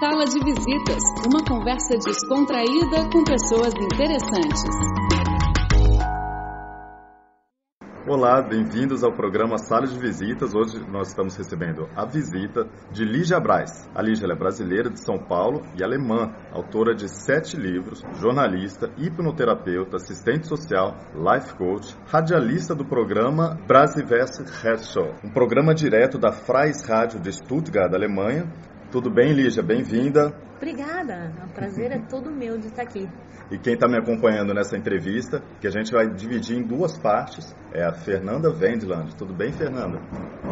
Sala de Visitas, uma conversa descontraída com pessoas interessantes. Olá, bem-vindos ao programa Sala de Visitas. Hoje nós estamos recebendo a visita de Lígia Braz. A Lígia é brasileira de São Paulo e alemã, autora de sete livros, jornalista, hipnoterapeuta, assistente social, life coach, radialista do programa Brasiverse Herzog, um programa direto da Freies Rádio de Stuttgart, Alemanha. Tudo bem, Lígia? Bem-vinda. Obrigada, o prazer é todo meu de estar aqui. E quem está me acompanhando nessa entrevista, que a gente vai dividir em duas partes, é a Fernanda Wendland. Tudo bem, Fernanda?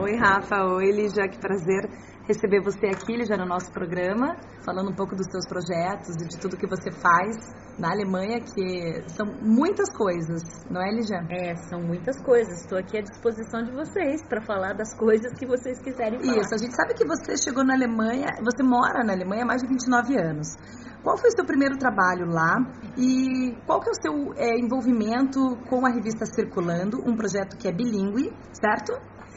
Oi, Rafa. Oi, Lígia. Que prazer receber você aqui, Lígia, no nosso programa, falando um pouco dos seus projetos e de tudo que você faz na Alemanha, que são muitas coisas, não é, Lígia? É, são muitas coisas. Estou aqui à disposição de vocês para falar das coisas que vocês quiserem falar. Isso, a gente sabe que você chegou na Alemanha, você mora na Alemanha há mais de 29 anos. Qual foi o seu primeiro trabalho lá e qual que é o seu é, envolvimento com a revista Circulando, um projeto que é bilíngue, certo?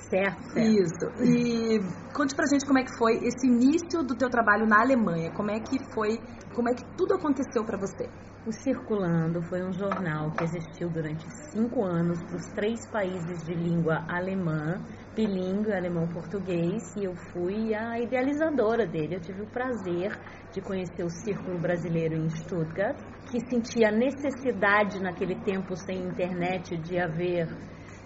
Certo, certo. Isso. E conte pra gente como é que foi esse início do teu trabalho na Alemanha. Como é que foi, como é que tudo aconteceu para você? O Circulando foi um jornal que existiu durante cinco anos para os três países de língua alemã, bilíngue, alemão-português, e eu fui a idealizadora dele. Eu tive o prazer de conhecer o Círculo Brasileiro em Stuttgart, que sentia a necessidade naquele tempo sem internet de haver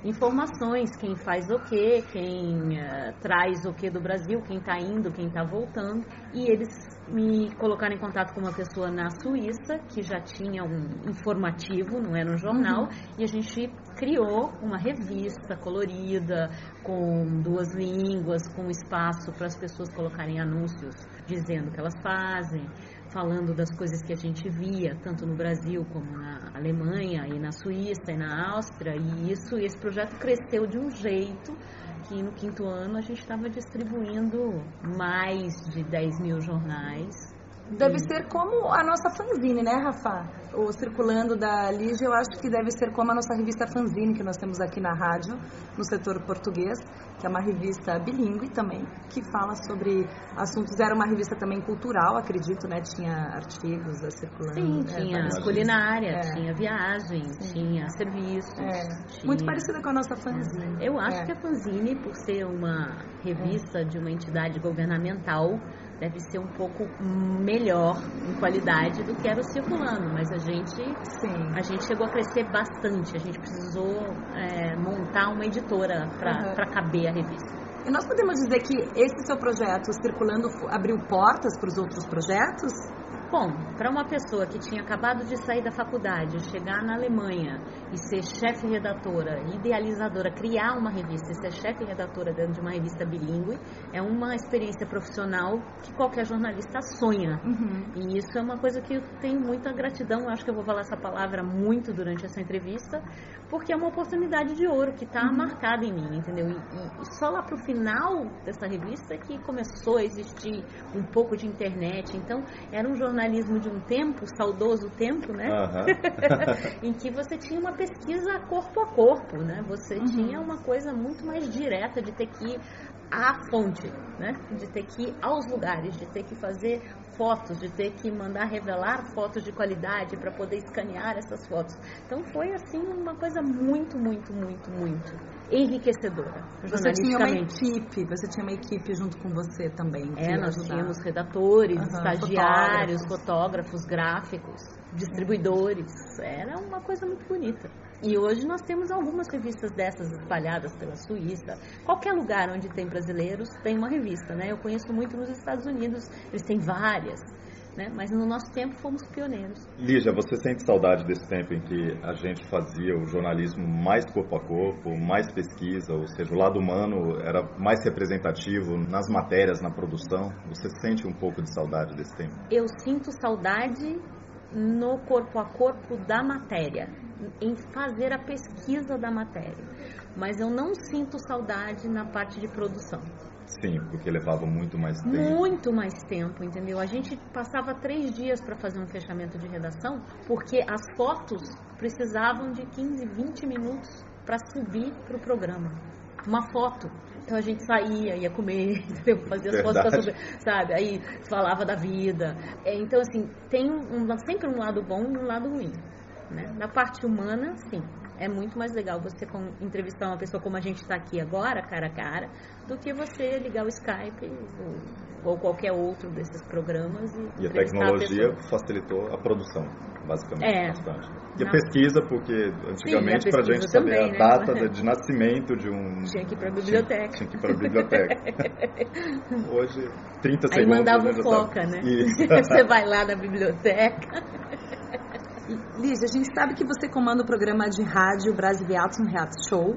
informações, quem faz o que, quem uh, traz o que do Brasil, quem está indo, quem está voltando. E eles me colocaram em contato com uma pessoa na Suíça que já tinha um informativo, não era um jornal, uhum. e a gente criou uma revista colorida com duas línguas, com espaço para as pessoas colocarem anúncios dizendo o que elas fazem, falando das coisas que a gente via, tanto no Brasil como na Alemanha e na Suíça e na Áustria, e isso, esse projeto cresceu de um jeito que no quinto ano a gente estava distribuindo mais de 10 mil jornais. Deve ser como a nossa fanzine, né, Rafa? O Circulando da Lígia, eu acho que deve ser como a nossa revista fanzine que nós temos aqui na rádio, no setor português, que é uma revista bilíngue também, que fala sobre assuntos. Era uma revista também cultural, acredito, né? Tinha artigos da Circulando. Sim, é, tinha é, culinária, é. tinha viagem, Sim. tinha serviços. É. Tinha... Muito parecida com a nossa fanzine. Eu acho é. que a fanzine, por ser uma revista de uma entidade governamental, deve ser um pouco melhor em qualidade do que era o circulando, mas a gente Sim. a gente chegou a crescer bastante, a gente precisou é, montar uma editora para uhum. caber a revista. E nós podemos dizer que esse seu projeto circulando abriu portas para os outros projetos? Bom, para uma pessoa que tinha acabado de sair da faculdade, chegar na Alemanha e ser chefe redatora, idealizadora, criar uma revista e ser chefe redatora dentro de uma revista bilíngue, é uma experiência profissional que qualquer jornalista sonha. Uhum. E isso é uma coisa que eu tenho muita gratidão, eu acho que eu vou falar essa palavra muito durante essa entrevista, porque é uma oportunidade de ouro que está uhum. marcada em mim, entendeu? E, e, só lá para o final dessa revista que começou a existir um pouco de internet. Então, era um jornalismo de um tempo, saudoso tempo, né? Uhum. em que você tinha uma pesquisa corpo a corpo, né? Você uhum. tinha uma coisa muito mais direta de ter que ir à fonte, né? De ter que ir aos lugares, de ter que fazer fotos, de ter que mandar revelar fotos de qualidade para poder escanear essas fotos. Então foi assim uma coisa muito, muito, muito, muito enriquecedora. Você tinha uma equipe, você tinha uma equipe junto com você também. É, nós ajudava. tínhamos redatores, uhum, estagiários, fotógrafos. fotógrafos, gráficos, distribuidores. Era uma coisa muito bonita. E hoje nós temos algumas revistas dessas espalhadas pela Suíça. Qualquer lugar onde tem brasileiros tem uma revista, né? Eu conheço muito nos Estados Unidos, eles têm várias. Né? Mas no nosso tempo fomos pioneiros. Lígia, você sente saudade desse tempo em que a gente fazia o jornalismo mais corpo a corpo, mais pesquisa, ou seja, o lado humano era mais representativo nas matérias, na produção? Você sente um pouco de saudade desse tempo? Eu sinto saudade no corpo a corpo da matéria, em fazer a pesquisa da matéria. Mas eu não sinto saudade na parte de produção. Sim, porque levava muito mais tempo. Muito mais tempo, entendeu? A gente passava três dias para fazer um fechamento de redação, porque as fotos precisavam de 15, 20 minutos para subir para o programa. uma foto. Então a gente saía, ia comer, entendeu? fazia as fotos, sabe? Aí falava da vida. É, então, assim, tem um, sempre um lado bom e um lado ruim. Né? Na parte humana, sim, é muito mais legal você entrevistar uma pessoa como a gente está aqui agora, cara a cara, do que você ligar o Skype ou, ou qualquer outro desses programas. E, e a tecnologia a facilitou a produção, basicamente, é, bastante. E a pesquisa, porque antigamente, para a gente saber também, a né? data né? de nascimento de um... Tinha que ir para a biblioteca. Tinha, tinha que ir para a biblioteca. Hoje, 30 Aí segundos... Aí mandava o foca, né? Você vai lá na biblioteca... Lígia, a gente sabe que você comanda o programa de rádio Brasiliatum Reality Show,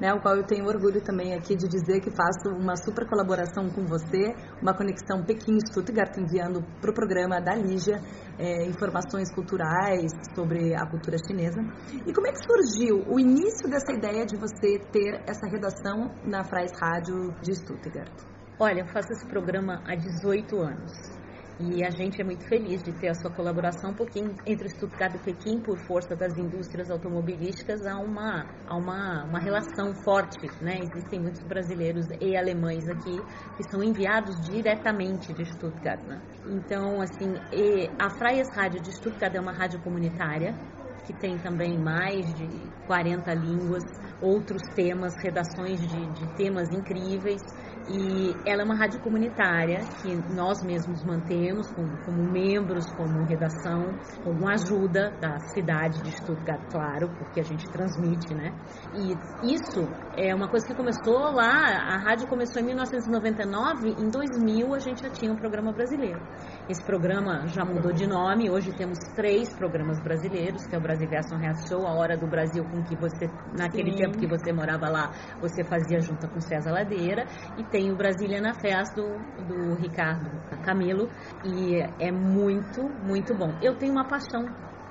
né, o qual eu tenho orgulho também aqui de dizer que faço uma super colaboração com você, uma conexão Pequim-Stuttgart, enviando para o programa da Lígia é, informações culturais sobre a cultura chinesa. E como é que surgiu o início dessa ideia de você ter essa redação na Frais Rádio de Stuttgart? Olha, eu faço esse programa há 18 anos. E a gente é muito feliz de ter a sua colaboração, porque entre Stuttgart e Pequim, por força das indústrias automobilísticas, há uma, há uma, uma relação forte. Né? Existem muitos brasileiros e alemães aqui que são enviados diretamente de Stuttgart. Né? Então, assim, a Freies Rádio de Stuttgart é uma rádio comunitária, que tem também mais de 40 línguas, outros temas, redações de, de temas incríveis. E ela é uma rádio comunitária que nós mesmos mantemos como, como membros, como redação, com ajuda da cidade de Stuttgart, claro, porque a gente transmite, né? E isso é uma coisa que começou lá, a rádio começou em 1999, em 2000 a gente já tinha um programa brasileiro. Esse programa já mudou de nome, hoje temos três programas brasileiros, que é o Brasiliação Reality Show, a Hora do Brasil, com que você, naquele Sim. tempo que você morava lá, você fazia junto com César Ladeira, e tem o Brasília na Festa do, do Ricardo Camilo, e é muito, muito bom. Eu tenho uma paixão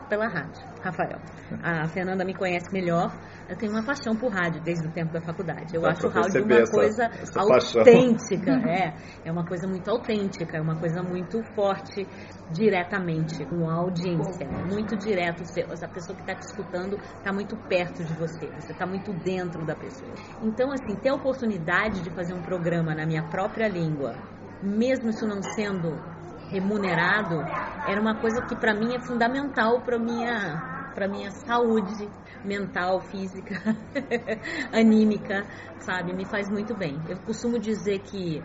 pela rádio, Rafael. A Fernanda me conhece melhor. Eu tenho uma paixão por rádio desde o tempo da faculdade. Eu Dá acho o rádio uma essa, coisa essa autêntica, é. É uma coisa muito autêntica, é uma coisa muito forte diretamente com a audiência, é muito direto. A pessoa que está te escutando está muito perto de você, você está muito dentro da pessoa. Então, assim, ter a oportunidade de fazer um programa na minha própria língua, mesmo isso não sendo remunerado, era uma coisa que para mim é fundamental para minha para minha saúde mental, física, anímica, sabe? Me faz muito bem. Eu costumo dizer que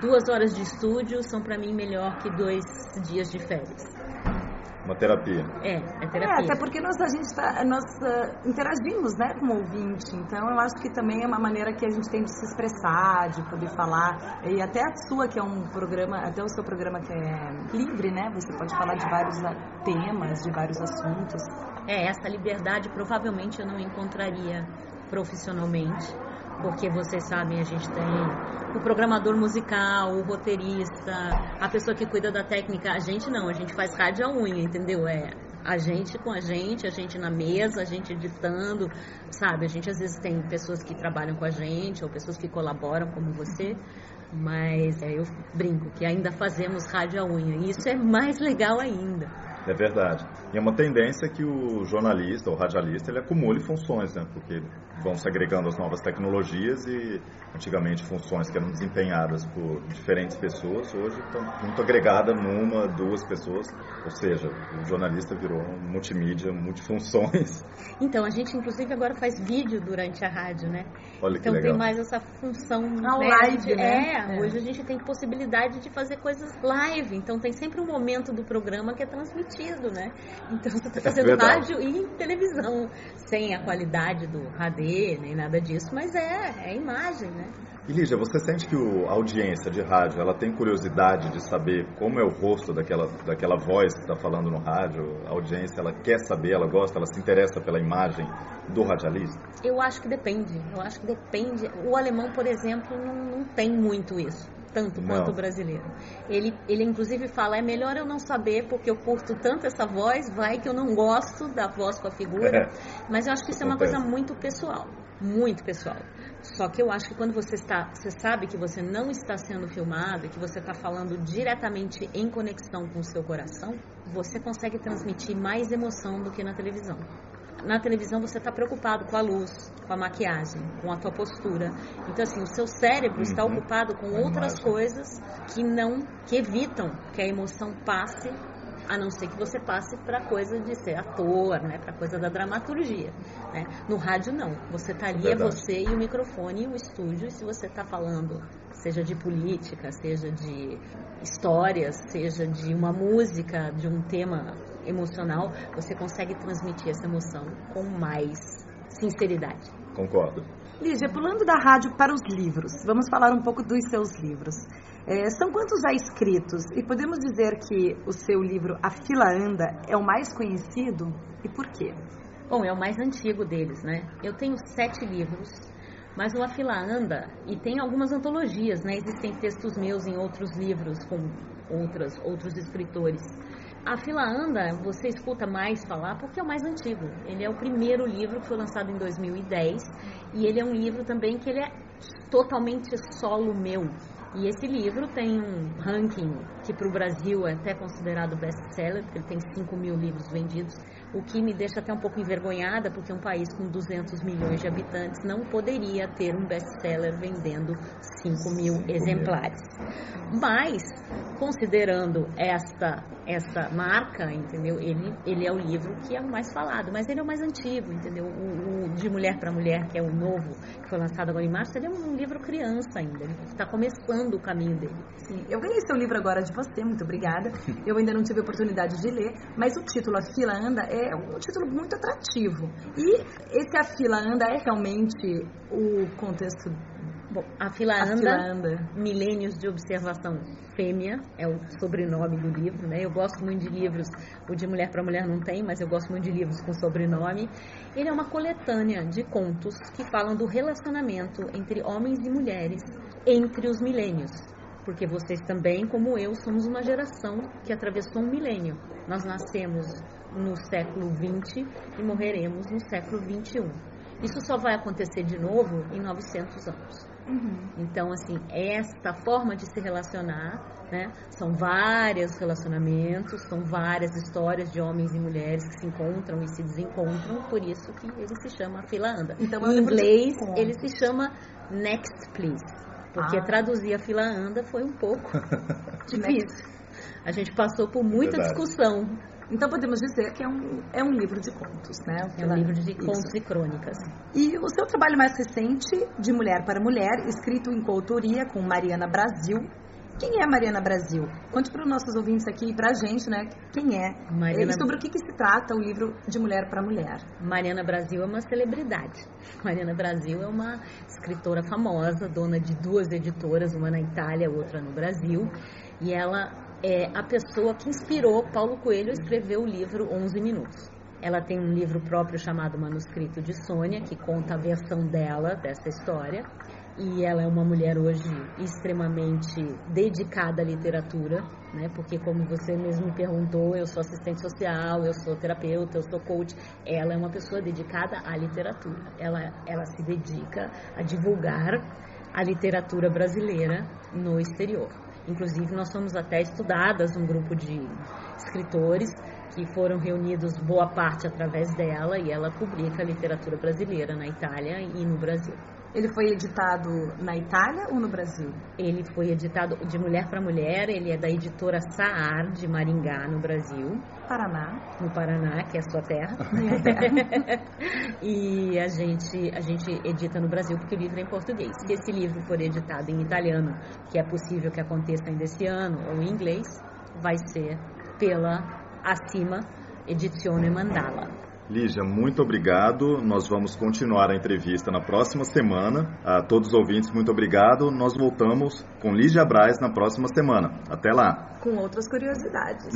duas horas de estúdio são para mim melhor que dois dias de férias. Uma terapia. É, é terapia. É, até porque nós, a gente tá, nós uh, interagimos né, com o ouvinte, então eu acho que também é uma maneira que a gente tem de se expressar, de poder falar. E até a sua, que é um programa, até o seu programa que é livre, né? Você pode falar de vários temas, de vários assuntos. É, essa liberdade provavelmente eu não encontraria profissionalmente porque vocês sabem, a gente tem o programador musical, o roteirista, a pessoa que cuida da técnica. A gente não, a gente faz rádio a unha, entendeu? É a gente com a gente, a gente na mesa, a gente editando, sabe? A gente às vezes tem pessoas que trabalham com a gente ou pessoas que colaboram como você, mas é, eu brinco que ainda fazemos rádio a unha e isso é mais legal ainda. É verdade. E é uma tendência que o jornalista, o radialista, ele acumule funções, né? Porque vão se agregando as novas tecnologias e antigamente funções que eram desempenhadas por diferentes pessoas, hoje estão muito agregadas numa, duas pessoas. Ou seja, o jornalista virou multimídia, multifunções. Então, a gente inclusive agora faz vídeo durante a rádio, né? Olha então legal. tem mais essa função. A né? live, né? É, é, hoje a gente tem possibilidade de fazer coisas live. Então tem sempre um momento do programa que é transmitido, né? Então você está é fazendo é rádio e televisão, sem a qualidade do HD, nem nada disso, mas é, é imagem, né? E Lígia, você sente que o, a audiência de rádio ela tem curiosidade de saber como é o rosto daquela, daquela voz que está falando no rádio? A audiência ela quer saber, ela gosta, ela se interessa pela imagem do radialista? Eu acho que depende. Eu acho que depende. O alemão, por exemplo, não, não tem muito isso tanto quanto não. o brasileiro. Ele, ele inclusive fala, é melhor eu não saber porque eu curto tanto essa voz, vai que eu não gosto da voz com a figura. É. Mas eu acho que isso é uma coisa muito pessoal, muito pessoal. Só que eu acho que quando você está, você sabe que você não está sendo filmado, que você está falando diretamente em conexão com o seu coração, você consegue transmitir mais emoção do que na televisão. na televisão você está preocupado com a luz, com a maquiagem, com a tua postura. Então assim, o seu cérebro uhum. está ocupado com outras coisas que não que evitam que a emoção passe a não ser que você passe para coisa de ser ator, né, para coisa da dramaturgia. Né? No rádio não, você tá ali é é você e o microfone e o estúdio. E se você está falando, seja de política, seja de histórias, seja de uma música, de um tema emocional, você consegue transmitir essa emoção com mais sinceridade. Concordo. Lígia, pulando da rádio para os livros, vamos falar um pouco dos seus livros. É, são quantos já escritos? E podemos dizer que o seu livro A Fila Anda é o mais conhecido? E por quê? Bom, é o mais antigo deles, né? Eu tenho sete livros, mas o A Fila Anda, e tem algumas antologias, né? Existem textos meus em outros livros com outras, outros escritores. A Fila Anda, você escuta mais falar porque é o mais antigo. Ele é o primeiro livro que foi lançado em 2010 e ele é um livro também que ele é totalmente solo meu. E esse livro tem um ranking que para o Brasil é até considerado best-seller, porque ele tem 5 mil livros vendidos o que me deixa até um pouco envergonhada, porque um país com 200 milhões de habitantes não poderia ter um best-seller vendendo 5 mil exemplares. Mas, considerando esta, esta marca, entendeu? Ele, ele é o livro que é o mais falado, mas ele é o mais antigo, entendeu? O, o De Mulher para Mulher, que é o novo, que foi lançado agora em março, ele é um livro criança ainda, ele está começando o caminho dele. Sim, eu ganhei seu livro agora de você, muito obrigada. Eu ainda não tive a oportunidade de ler, mas o título A Fila Anda é é um título muito atrativo. E esse A Fila Anda é realmente o contexto Bom, a fila, anda, Milênios de Observação Fêmea, é o sobrenome do livro, né? Eu gosto muito de livros, o de Mulher para Mulher não tem, mas eu gosto muito de livros com sobrenome. Ele é uma coletânea de contos que falam do relacionamento entre homens e mulheres entre os milênios porque vocês também, como eu, somos uma geração que atravessou um milênio. Nós nascemos no século 20 e morreremos no século 21. Isso só vai acontecer de novo em 900 anos. Uhum. Então, assim, esta forma de se relacionar, né? São vários relacionamentos, são várias histórias de homens e mulheres que se encontram e se desencontram, por isso que ele se chama Fila Anda. Então, em inglês, ele se chama Next Please. Porque ah. traduzir a fila anda foi um pouco difícil. A gente passou por muita Verdade. discussão. Então podemos dizer que é um, é um livro de contos, né? É um livro de contos Isso. e crônicas. E o seu trabalho mais recente, De Mulher para Mulher, escrito em coautoria com Mariana Brasil, quem é Mariana Brasil? Conte para os nossos ouvintes aqui e para a gente, né? Quem é? Mariana... E sobre o que, que se trata o livro de Mulher para Mulher. Mariana Brasil é uma celebridade. Mariana Brasil é uma escritora famosa, dona de duas editoras, uma na Itália, outra no Brasil. E ela é a pessoa que inspirou Paulo Coelho a escrever o livro 11 Minutos. Ela tem um livro próprio chamado Manuscrito de Sônia, que conta a versão dela dessa história e ela é uma mulher hoje extremamente dedicada à literatura, né? Porque como você mesmo me perguntou, eu sou assistente social, eu sou terapeuta, eu sou coach. Ela é uma pessoa dedicada à literatura. Ela ela se dedica a divulgar a literatura brasileira no exterior. Inclusive nós somos até estudadas um grupo de escritores que foram reunidos boa parte através dela e ela publica literatura brasileira na Itália e no Brasil. Ele foi editado na Itália ou no Brasil? Ele foi editado de mulher para mulher. Ele é da editora Saar de Maringá, no Brasil. Paraná. No Paraná, que é a sua terra. Minha terra. e a gente, a gente edita no Brasil porque o livro é em português. Se esse livro for editado em italiano, que é possível que aconteça ainda esse ano, ou em inglês, vai ser pela Acima Edizione Mandala. Lígia, muito obrigado. Nós vamos continuar a entrevista na próxima semana. A todos os ouvintes, muito obrigado. Nós voltamos com Lígia Braz na próxima semana. Até lá. Com outras curiosidades.